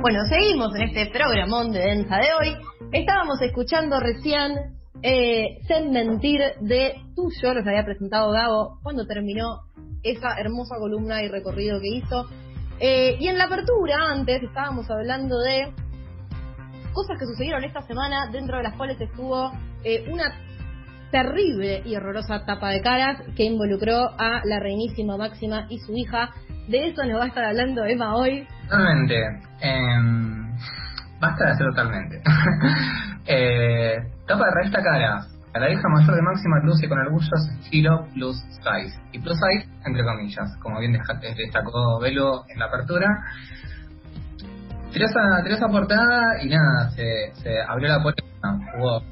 Bueno, seguimos en este programón de Densa de hoy. Estábamos escuchando recién eh, Sen Mentir de Tuyo, los había presentado Gabo cuando terminó esa hermosa columna y recorrido que hizo. Eh, y en la apertura, antes, estábamos hablando de cosas que sucedieron esta semana, dentro de las cuales estuvo eh, una terrible y horrorosa tapa de caras que involucró a la reinísima Máxima y su hija. De eso nos va a estar hablando Emma hoy. Totalmente. Eh, basta de hacer totalmente. eh, tapa de revista cara. A la hija mayor de Máxima luce con orgullo su estilo plus size. Y plus size, entre comillas, como bien destacó Velo en la apertura. Tiró esa, tiró esa portada y nada, se, se abrió la puerta. Hubo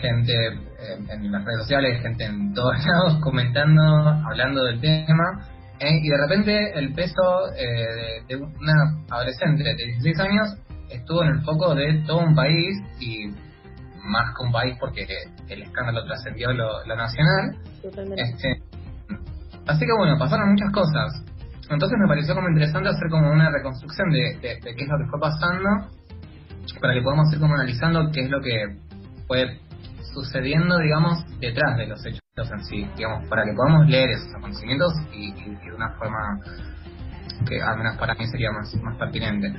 gente eh, en las redes sociales, gente en todos lados comentando, hablando del tema. Eh, y de repente el peso eh, de, de, una adolescente de 16 años estuvo en el foco de todo un país y más que un país porque el escándalo trascendió lo, lo, nacional. Este, así que bueno, pasaron muchas cosas. Entonces me pareció como interesante hacer como una reconstrucción de, de, de qué es lo que fue pasando para que podamos ir como analizando qué es lo que fue sucediendo, digamos, detrás de los hechos en sí, digamos, para que podamos leer esos acontecimientos y, y, de una forma que al menos para mí sería más, más pertinente.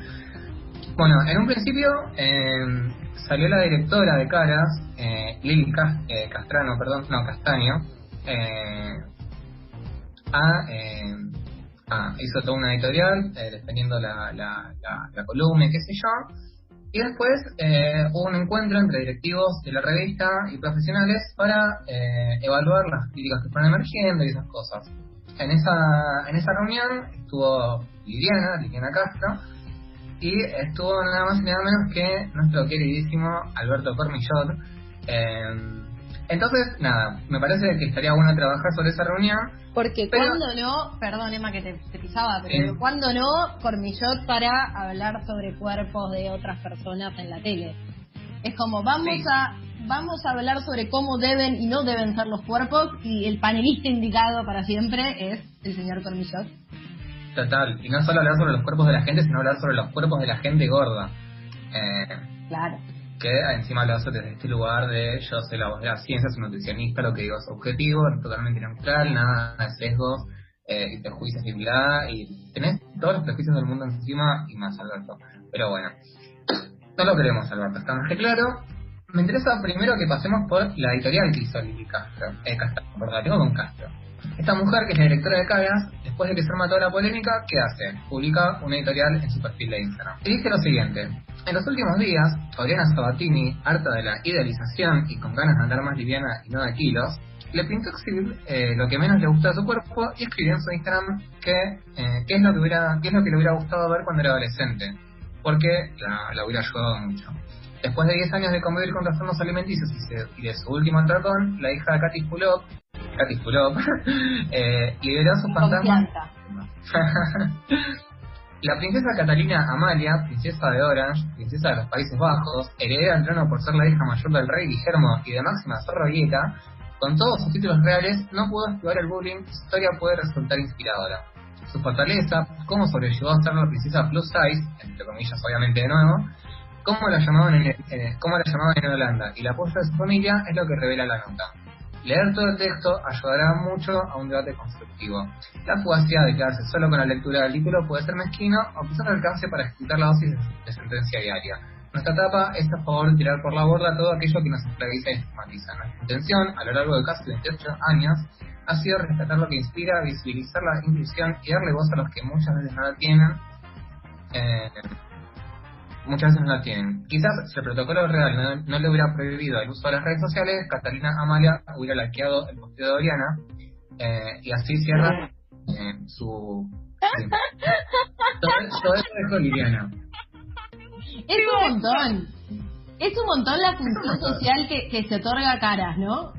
Bueno, en un principio eh, salió la directora de Caras, eh, Lili eh, Castrano, perdón, no, Castaño, eh, a, eh, a, hizo toda una editorial eh, defendiendo la, la, la, la columna qué sé yo, y después eh, hubo un encuentro entre directivos de la revista y profesionales para eh, evaluar las críticas que fueron emergiendo y esas cosas. En esa, en esa reunión estuvo Liliana, Liliana Castro, y estuvo nada más y nada menos que nuestro queridísimo Alberto Cormillot. Eh, entonces, nada, me parece que estaría bueno trabajar sobre esa reunión. Porque pero, cuando no, perdón Emma que te, te pisaba, pero cuando no, Cormillot para hablar sobre cuerpos de otras personas en la tele. Es como, vamos sí. a vamos a hablar sobre cómo deben y no deben ser los cuerpos y el panelista indicado para siempre es el señor Cormillot. Total, y no solo hablar sobre los cuerpos de la gente, sino hablar sobre los cuerpos de la gente gorda. Eh, claro que encima lo hace desde este lugar de yo soy la voz de la ciencia, soy nutricionista, lo que digo es objetivo, totalmente neutral, nada de sesgos eh, y prejuicios y bla, y tenés todos los prejuicios del mundo encima y más Alberto. Pero bueno, no lo queremos Alberto, está más que claro. Me interesa primero que pasemos por la editorial que hizo Lili Castro, eh, Castro, perdón, tengo con Castro. Esta mujer, que es la directora de Cagas, después de que se arma toda la polémica, ¿qué hace? Publica una editorial en su perfil de Instagram. Y dice lo siguiente. En los últimos días, Oriana Sabatini, harta de la idealización y con ganas de andar más liviana y no de kilos, le pintó exhibir eh, lo que menos le gustó a su cuerpo y escribió en su Instagram que eh, qué es lo que le hubiera gustado ver cuando era adolescente, porque la, la hubiera ayudado mucho. Después de 10 años de convivir con trastornos alimenticios y de su último atracón, la hija de Katy Fulop Katy eh, liberó sus fantasmas. la princesa Catalina Amalia, princesa de Orange, princesa de los Países Bajos, heredera del trono por ser la hija mayor del rey Guillermo y de Máxima Zorroguieta, con todos sus títulos reales, no pudo esquivar el bullying su historia puede resultar inspiradora. Su fortaleza, cómo sobrellevó a ser la princesa plus size, entre comillas obviamente de nuevo, cómo la llamaban en, eh, cómo la llamaban en Holanda y la apoyo de su familia es lo que revela la nota. Leer todo el texto ayudará mucho a un debate constructivo. La fugacidad de quedarse solo con la lectura del título puede ser mezquino o quizás alcance para ejecutar la dosis de sentencia diaria. Nuestra etapa es a favor de tirar por la borda todo aquello que nos esclaviza y estigmatiza. Nuestra intención, a lo largo de casi 28 años, ha sido rescatar lo que inspira, visibilizar la inclusión y darle voz a los que muchas veces no tienen. Eh, muchas veces no la tienen. Quizás si el protocolo real no, no, le hubiera prohibido el uso de las redes sociales, Catalina Amalia hubiera laqueado el posteo de Oriana eh, y así cierra eh, su... todo, todo eso dejó Liliana. Es un montón. Es un montón la función social que, que se otorga a caras, ¿no?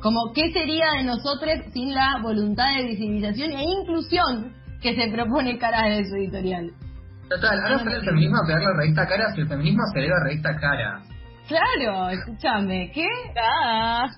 Como, ¿qué sería de nosotros sin la voluntad de visibilización e inclusión que se propone caras de su editorial? Total, ahora sale el feminismo a pegar la revista Caras y el feminismo se a la revista Caras. Claro, escúchame, ¿qué? Ah.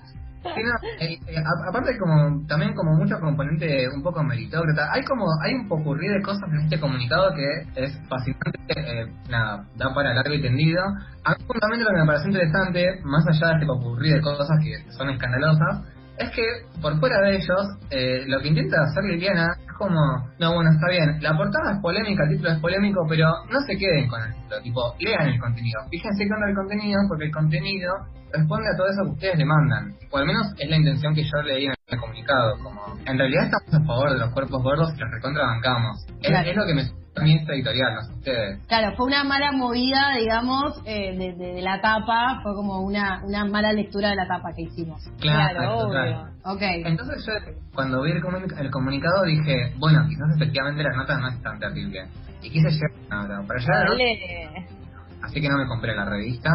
Eh, eh, aparte como también como mucho componente un poco meritócrata, hay como hay un popurrí de cosas en este comunicado que es fascinante, eh, nada, da para largo y tendido. A mí fundamentalmente lo que me parece interesante, más allá de este popurrí de cosas que son escandalosas, es que por fuera de ellos, eh, lo que intenta hacer Liliana como, no, bueno, está bien, la portada es polémica, el título es polémico, pero no se queden con el título, tipo, lean el contenido, fíjense con el contenido, porque el contenido responde a todo eso que ustedes le mandan, o al menos es la intención que yo leí en el comunicado, como, en realidad estamos a favor de los cuerpos gordos y los recontrabancamos. Es, lo que me también esta editorial, no sé ustedes. Claro, fue una mala movida, digamos, eh, de, la tapa, fue como una, una mala lectura de la tapa que hicimos. Claro, obvio. Okay. Entonces yo cuando vi el, comunicado dije, bueno, quizás efectivamente la nota no es tan terrible. Y quise llegar a la nota. Para allá, así que no me compré la revista.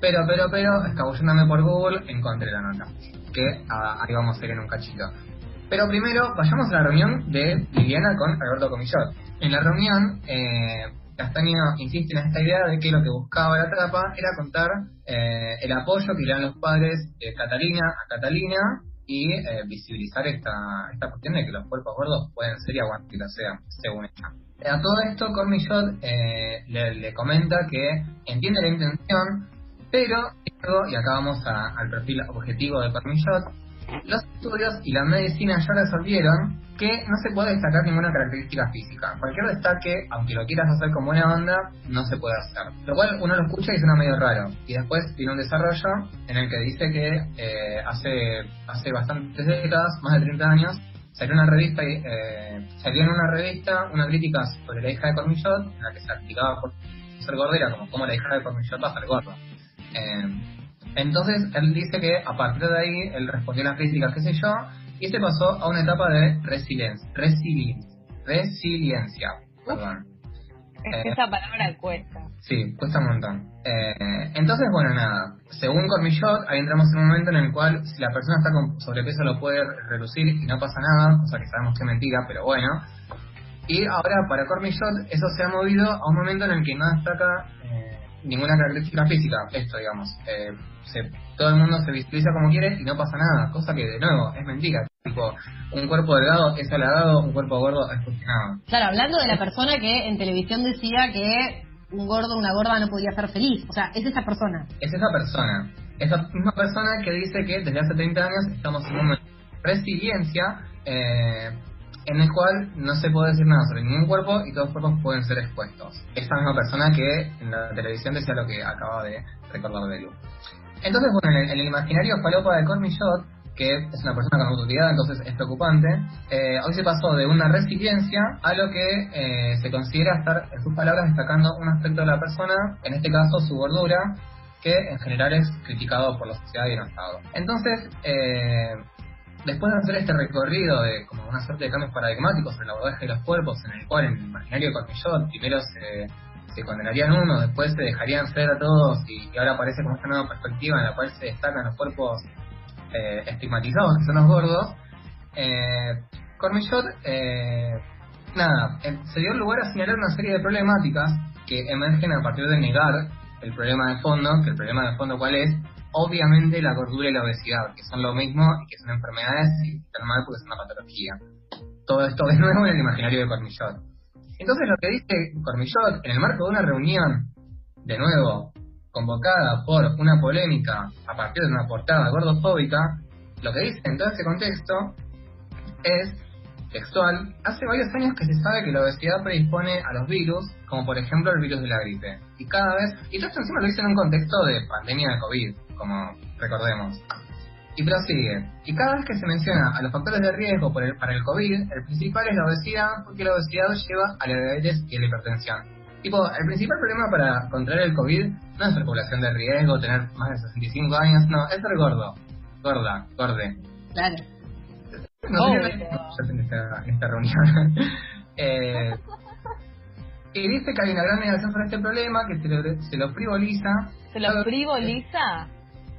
Pero, pero, pero, escabulléndome por Google, encontré la nota. Que ah, ahí vamos a ir en un cachito. Pero primero, vayamos a la reunión de Liliana con Alberto Comillot. En la reunión, eh, Castaño insiste en esta idea de que lo que buscaba la trapa era contar eh, el apoyo que le dan los padres de Catalina a Catalina y eh, visibilizar esta, esta cuestión de que los cuerpos gordos pueden ser y aguantar que sea, según ella. A todo esto, Cormillot eh, le, comenta que entiende la intención, pero, y acá vamos al perfil objetivo de Cormillot, los estudios y la medicina ya resolvieron que no se puede destacar ninguna característica física. Cualquier destaque, aunque lo quieras hacer como una onda, no se puede hacer. Lo cual uno lo escucha y suena medio raro. Y después tiene un desarrollo en el que dice que eh, hace, hace bastantes décadas, más de 30 años, salió una revista eh, salió en una revista una crítica sobre la hija de Cormillot, en la que se aplicaba por ser gordera como como la hija de Cormillot va a ser gorda. Eh, entonces él dice que a partir de ahí él respondió a las críticas, qué sé yo, y se pasó a una etapa de resiliencia. Resiliencia. Resiliencia. Perdón. Que esa palabra cuesta. Sí, cuesta un montón. Eh, entonces, bueno, nada. Según Cormillot, ahí entramos en un momento en el cual si la persona está con sobrepeso lo puede reducir y no pasa nada, cosa que sabemos que es mentira, pero bueno. Y ahora para Cormillot eso se ha movido a un momento en el que no destaca eh, ninguna característica física, esto digamos. Eh, todo el mundo se visualiza como quiere y no pasa nada, cosa que de nuevo es mentira. Tipo, un cuerpo delgado es halagado, un cuerpo gordo es cuestionado. Claro, hablando de la persona que en televisión decía que un gordo o una gorda no podía ser feliz. O sea, es esa persona. Es esa persona. Esa misma persona que dice que desde hace 30 años estamos en una resiliencia eh, en el cual no se puede decir nada sobre ningún cuerpo y todos los cuerpos pueden ser expuestos. Esta misma persona que en la televisión decía lo que acaba de recordar de Lu. Entonces, bueno, en el, imaginario falopa de Cormillot, que es una persona con autoridad, entonces es preocupante, eh, hoy se pasó de una resiliencia a lo que eh, se considera estar, en sus palabras, destacando un aspecto de la persona, en este caso su gordura, que en general es criticado por la sociedad y el Estado. Entonces, eh, después de hacer este recorrido de como una suerte de cambios paradigmáticos sobre la abordaje de los cuerpos, en el cual en el imaginario de Cormillot primero se se condenarían uno, después se dejarían ser a todos y, ahora aparece como esta nueva perspectiva en la cual se destacan los cuerpos eh, estigmatizados, que son los gordos, eh, Cormillot, eh, nada, eh, se dio lugar a señalar una serie de problemáticas que emergen a partir de negar el problema de fondo, que el problema de fondo cuál es, obviamente la gordura y la obesidad, que son lo mismo y que son enfermedades y están mal porque es una patología. Todo esto de nuevo en el imaginario de Cormillot. Entonces lo que dice Cormillot en el marco de una reunión, de nuevo, convocada por una polémica a partir de una portada gordofóbica, lo que dice en todo ese contexto es textual, hace varios años que se sabe que la obesidad predispone a los virus, como por ejemplo el virus de la gripe. Y cada vez, y todo esto encima lo dice en un contexto de pandemia de COVID, como recordemos. Y prosigue. Y cada vez que se menciona a los factores de riesgo para el COVID, el principal es la obesidad, porque la obesidad lleva a la diabetes y a la hipertensión. Tipo, el principal problema para contraer el COVID no es ser población de riesgo, tener más de 65 años, no, es ser gordo. Gorda, gorde. Claro. No oh, sé en esta, esta reunión. eh, y dice que hay una gran negación sobre este problema, que se lo, se lo frivoliza. ¿Se lo frivoliza?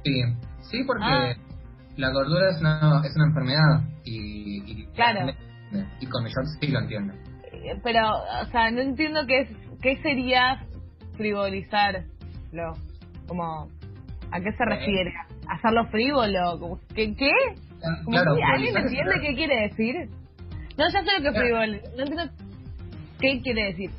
Sí, sí, porque ah la gordura es una, es una enfermedad y, y, claro. y con sí lo entiendo. Eh, pero, o sea, no entiendo qué, qué sería frivolizarlo. Como, ¿a qué se eh, refiere? hacerlo frívolo. ¿Qué? ¿Qué? Como Claro, si ¿Alguien entiende qué quiere decir? No, ya sé lo que es frívolo. No entiendo qué quiere decir.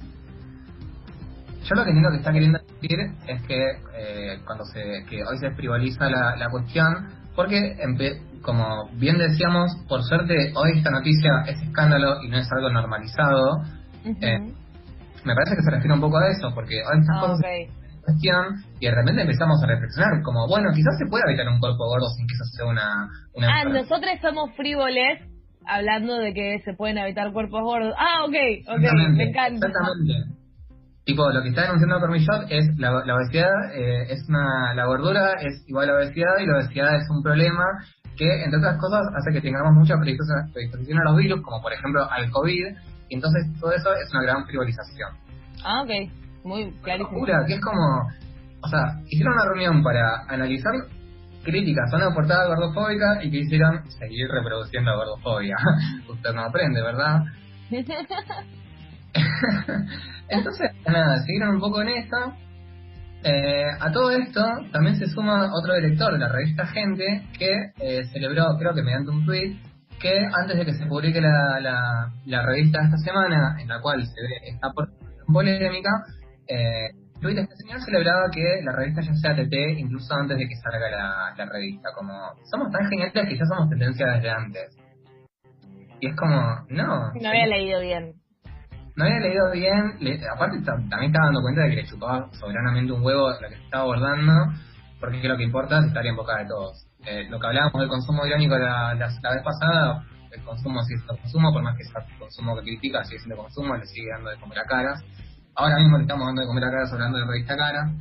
Yo lo que entiendo que está queriendo decir es que eh, cuando se que hoy se frivoliza la, la cuestión, porque empe- como bien decíamos, por suerte hoy esta noticia es escándalo y no es algo normalizado. Eh, Me parece que se refiere un poco a eso, porque hoy estas Ah, cosas. Cuestión y de repente empezamos a reflexionar como, bueno, quizás se puede habitar un cuerpo gordo sin que eso sea una... una Ah, enfermedad. nosotros somos frívoles hablando de que se pueden habitar cuerpos gordos. Ah, ok, ok, me encanta. Exactamente. Tipo, lo que está denunciando Cormillot es la, la obesidad, eh, es una, la gordura es igual a obesidad y la obesidad es un problema que, entre otras cosas, hace que tengamos mucha predisposición a los virus, como por ejemplo al COVID, y entonces todo eso es una gran frivolización. Ah, ok, muy clarísimo. Locura, que es como, o sea, hicieron una reunión para analizar críticas a una portada gordofóbica y quisieron seguir reproduciendo gordofobia. Usted no aprende, ¿verdad? Entonces, nada, siguieron un poco en esta. Eh, a todo esto también se suma otro director de la revista Gente que eh, celebró, creo que mediante un tweet, que antes de que se publique la, la, la revista esta semana, en la cual se ve esta polémica, eh, de este señor celebraba que la revista ya sea TT incluso antes de que salga la, la revista. Como, somos tan geniales que ya somos tendencia desde antes. Y es como, no. No había leído bien. No había leído bien, le- aparte ta- también estaba dando cuenta de que le chupaba soberanamente un huevo lo que se estaba abordando, porque lo que importa es estar en boca de todos. Eh, lo que hablábamos del consumo irónico la, la, la vez pasada, el consumo sí es consumo, por más que sea consumo que critica, sigue siendo consumo, le sigue dando de comer a caras. Ahora mismo le estamos dando de comer a caras hablando de revista cara.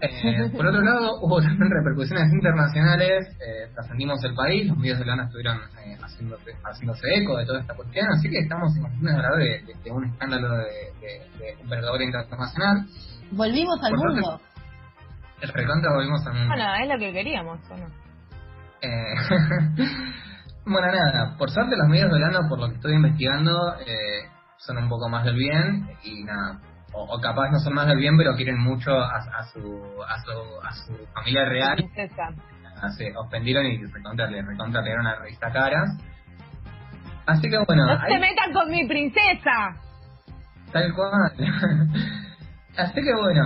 Eh, por otro lado, hubo también repercusiones internacionales, eh, trascendimos el país, los medios de lana estuvieron eh, haciéndose, haciéndose eco de toda esta cuestión, así que estamos en condiciones de hablar de, un escándalo de, de, de envergadura internacional. Volvimos al Por mundo. El recontra volvimos a un... Bueno, es lo que queríamos, ¿o no? Eh, bueno, nada, por suerte los medios de lana, por lo que estoy investigando, eh, son un poco más del bien y nada. O, o capaz no son más del bien, pero quieren mucho a, a su, a, su, a su familia real. Princesa. Se ofendieron y recontra, le recontra le dieron a la revista caras. Así que bueno, ¡No se metan con mi princesa! tal cual. Así que bueno,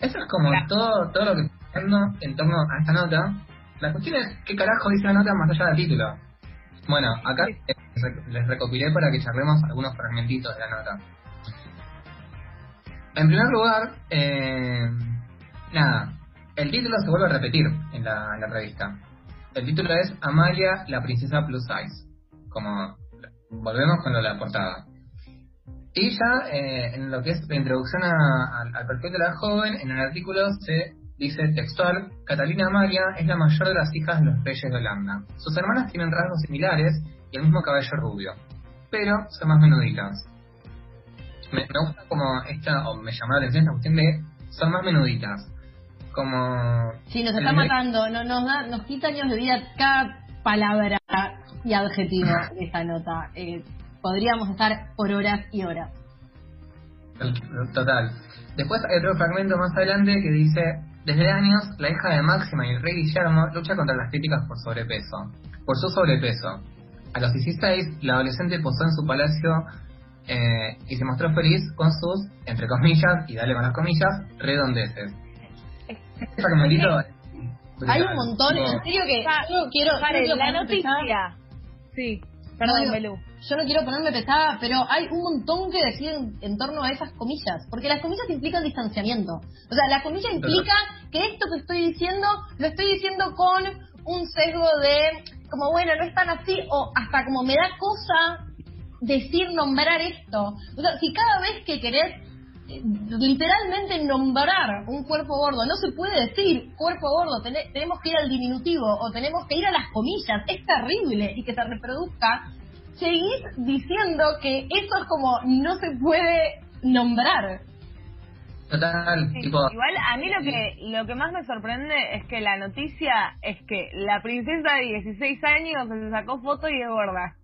eso es como Claro. todo, todo lo que estoy haciendo en torno a esta nota. La cuestión es qué carajo dice la nota más allá del título. Bueno, acá eh, les recopilé para que charlemos algunos fragmentitos de la nota. En primer lugar, eh, nada, el título se vuelve a repetir en la, revista. El título es Amalia, la princesa plus size. Como volvemos con lo de la portada. Y ya eh, en lo que es la introducción al perfil de la joven, en el artículo se dice textual, Catalina Amalia es la mayor de las hijas de los reyes de Holanda. Sus hermanas tienen rasgos similares y el mismo cabello rubio, pero son más menuditas. Me, me gusta como esta, o me llamó la atención esta cuestión de, son más menuditas. Como... Sí, nos está matando, no, nos, da, nos quita años de vida cada palabra y adjetivo de esta nota. Eh, podríamos estar por horas y horas. Total. Después hay otro fragmento más adelante que dice, desde años la hija de Máxima y el rey Guillermo lucha contra las críticas por sobrepeso, por su sobrepeso. A los 16, la adolescente posó en su palacio eh, y se mostró feliz con sus, entre comillas, y dale con las comillas, redondeces. Este fragmentito es Hay un montón, en serio que yo quiero... yo Paren, quiero la pesada. noticia. Sí, No, perdón, Belú. Yo no quiero ponerme pesada, pero hay un montón que decir en, en torno a esas comillas, porque las comillas implican distanciamiento. O sea, la comilla implica que esto que estoy diciendo lo estoy diciendo con un sesgo de, como bueno, no es tan así, o hasta como me da cosa decir, nombrar esto. Si cada vez que querés eh, literalmente nombrar un cuerpo gordo, no se puede decir cuerpo gordo, tene- tenemos que ir al diminutivo o tenemos que ir a las comillas, es terrible y que se reproduzca, seguís diciendo que eso es como no se puede nombrar. Total, Sí, tipo, Igual a mí lo que lo que más me sorprende es que la noticia es que la princesa de 16 años se sacó foto y es gorda.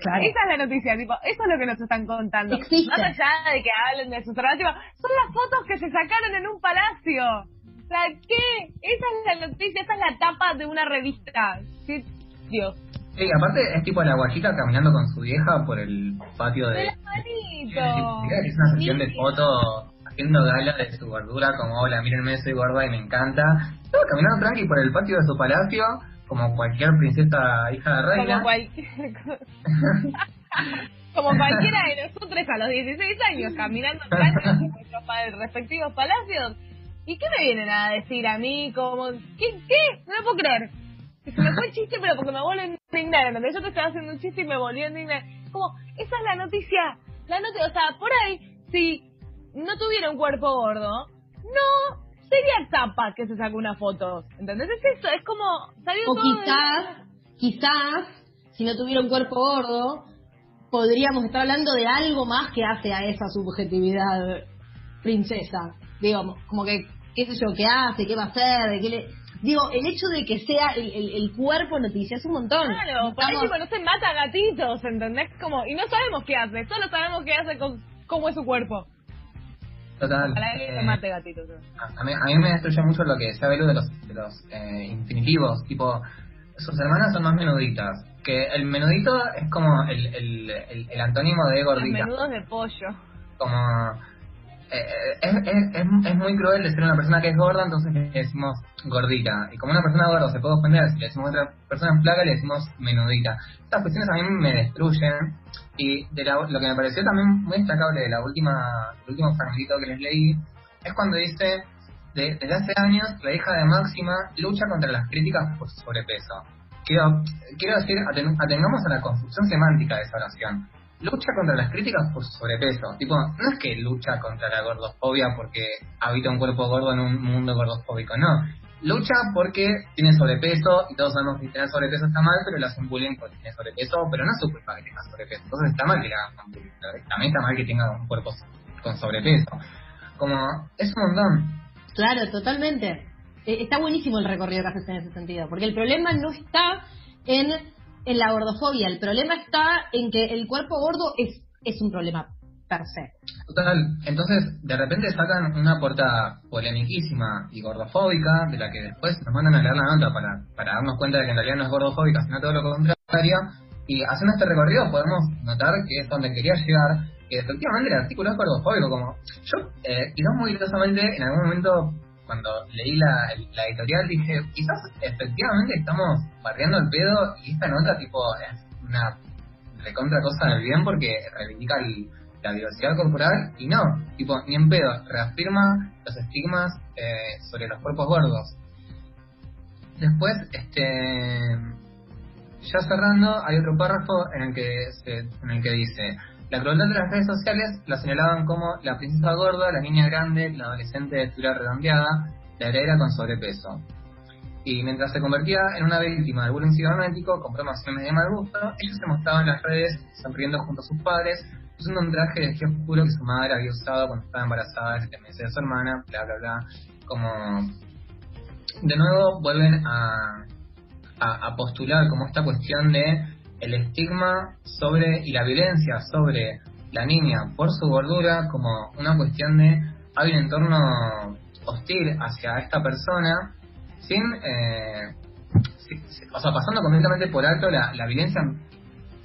Claro. Esa es la noticia, tipo, eso es lo que nos están contando. Existe. Más allá de que hablen de sus trabajos, tipo, son las fotos que se sacaron en un palacio. O sea, ¿qué? Esa es la noticia, esa es la tapa de una revista. ¿Qué? Dios. Sí, aparte es tipo la guachita caminando con su vieja por el patio de... ¡De la manito! Es una sesión de fotos haciendo gala de su gordura, como hola, mírenme, soy gorda y me encanta. Estaba caminando tranqui por el patio de su palacio, como cualquier princesa hija de reina. Como cualquier Como cualquiera de nosotros a los 16 años, caminando por nuestros respectivos palacios. ¿Y qué me vienen a decir a mí? Como, ¿qué? ¿Qué? No lo puedo creer. Que Se me fue el chiste, pero porque me vuelve a indignar. ¿entendés? Yo te estaba haciendo un chiste y me volví a indignar. Como, esa es la noticia. La noticia, o sea, por ahí, si no tuviera un cuerpo gordo, no sería tapa que se sacó una foto. ¿Entendés? Es eso, es como, O todo de- quizás, quizás, si no tuviera un cuerpo gordo, podríamos estar hablando de algo más que hace a esa subjetividad princesa. Digamos, como que, qué sé yo, qué hace, qué va a hacer, de qué le... Digo, el hecho de que sea el, el, el cuerpo noticia es un montón. Claro, por ahí Estamos- tipo, no se mata gatitos, ¿entendés? Como, y no sabemos qué hace, solo sabemos qué hace con cómo es su cuerpo. Total. Eh, mate gatitos. a, mí, a mí me destruye mucho lo que decía Belu de los, de los eh, infinitivos, tipo, sus hermanas son más menuditas. Que el menudito es como el, el, el, el antónimo de Los gordita. menudos de pollo. Como. Eh, es, es, es muy cruel decir a una persona que es gorda, entonces le decimos gordita. Y como una persona gorda se puede ofender, si le decimos a otra persona flaca, le decimos menudita. Estas cuestiones a mí me destruyen. Y de la- lo que me pareció también muy destacable de la última, el último fragmentito que les leí, es cuando dice, de- desde hace años, la hija de Máxima lucha contra las críticas por sobrepeso. Quiero, quiero decir, aten- atengamos a la construcción semántica de esa oración. Lucha contra las críticas por sobrepeso. Tipo, no es que lucha contra la gordofobia porque habita un cuerpo gordo en un mundo gordofóbico, no. Lucha porque tiene sobrepeso y todos sabemos que tener sobrepeso está mal, pero le hacen bullying porque tiene sobrepeso, pero no es su culpa que tenga sobrepeso. Entonces está mal que le hagan bullying. También está mal que tenga un cuerpo con sobrepeso. Como, es un montón. Claro, totalmente. Eh, está buenísimo el recorrido que haces en ese sentido, porque el problema no está en, en la gordofobia, el problema está en que el cuerpo gordo es, es un problema per se. Total, entonces de repente sacan una portada polemiquísima y gordofóbica, de la que después nos mandan a leer la nota para, para darnos cuenta de que en realidad no es gordofóbica, sino todo lo contrario, y haciendo este recorrido podemos notar que es donde quería llegar, que efectivamente el artículo es gordofóbico, como yo, eh, quizás muy ilusamente en algún momento cuando leí la, la editorial dije, quizás efectivamente estamos barriendo el pedo y esta nota tipo es una recontra cosa del bien porque reivindica el- la diversidad corporal y no, tipo, ni en pedo, reafirma los estigmas eh, sobre los cuerpos gordos. Después, este ya cerrando, hay otro párrafo en el que se, en el que dice la crueldad de las redes sociales la señalaban como la princesa gorda, la niña grande, la adolescente de estatura redondeada, la heredera con sobrepeso. Y mientras se convertía en una víctima del bullying cibernético con promociones de mal gusto, ella se mostraba en las redes sonriendo junto a sus padres, usando un traje de esquí oscuro que su madre había usado cuando estaba embarazada de siete meses de su hermana, bla bla bla. Como de nuevo vuelven a, a, a postular como esta cuestión de el estigma sobre y la violencia sobre la niña por su gordura como una cuestión de hay un entorno hostil hacia esta persona sin eh, o sea pasando completamente por alto la, la violencia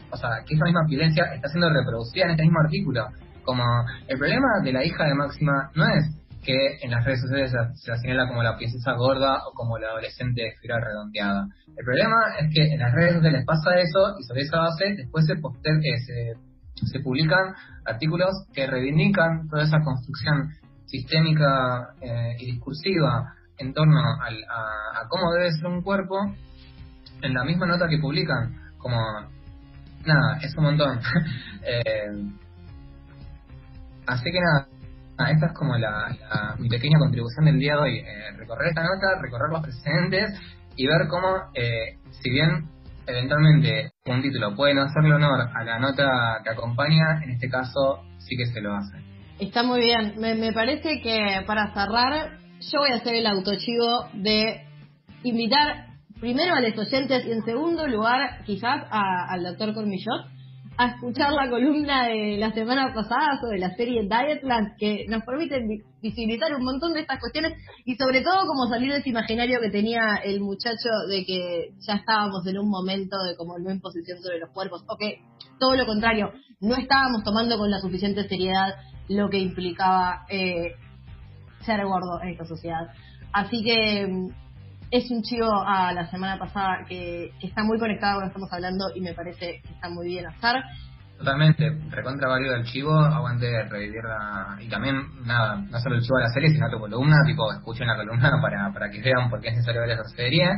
o sea que esa misma violencia está siendo reproducida en este mismo artículo como el problema de la hija de Máxima no es que en las redes sociales se, la señala como la princesa gorda o como la adolescente de figura redondeada. El problema es que en las redes sociales pasa eso y sobre esa base después se, poster, eh, se, se publican artículos que reivindican toda esa construcción sistémica eh, y discursiva en torno al- a, a cómo debe ser un cuerpo en la misma nota que publican. Como, nada, es un montón. Eh, así que nada, Ah, esta es como la, la- mi pequeña contribución del día de hoy. eh, recorrer esta nota, recorrer los precedentes y ver cómo, eh, si bien eventualmente un título puede no hacerle honor a la nota que acompaña, en este caso sí que se lo hace. Está muy bien. Me, me parece que para cerrar, yo voy a hacer el autochivo de invitar primero a los oyentes y en segundo lugar, quizás a- al doctor Cormillot a escuchar la columna de la semana pasada sobre la serie Dietland, que nos permite visibilizar un montón de estas cuestiones y sobre todo como salir de ese imaginario que tenía el muchacho de que ya estábamos en un momento de como no imposición sobre los cuerpos, o que todo lo contrario, no estábamos tomando con la suficiente seriedad lo que implicaba eh, ser gordo en esta sociedad. Así que mm, es un chivo a la semana pasada que, está muy conectado con lo que estamos hablando y me parece que está muy bien hacer. Totalmente, recontra válido el chivo, aguante revivir la... Y también, nada, no solo el chivo de la serie, sino tu columna, tipo, escuchen la columna para, para que vean por qué es necesario ver esa serie.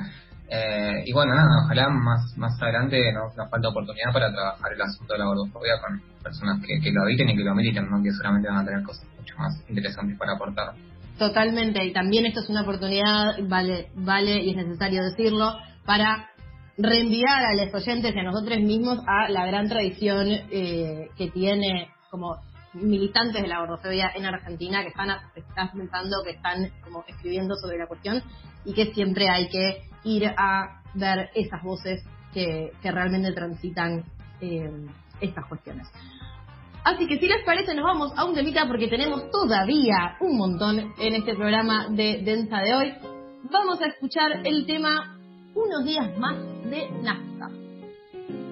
Eh, y bueno, nada, ojalá más más adelante nos, nos falta oportunidad para trabajar el asunto de la gordofobia con personas que, que lo habiten y que lo militen, ¿no? que seguramente van a tener cosas mucho más interesantes para aportar. Totalmente, y también esto es una oportunidad, vale, vale y es necesario decirlo, para reenviar a los oyentes y a nosotros mismos a la gran tradición eh, que tiene como militantes de la gordofobia en Argentina que están, están pensando, que están como escribiendo sobre la cuestión y que siempre hay que ir a ver esas voces que, que realmente transitan eh, estas cuestiones. Así que si les parece nos vamos a un temita porque tenemos todavía un montón en este programa de Densa de hoy. Vamos a escuchar el tema Unos días más de Nafta.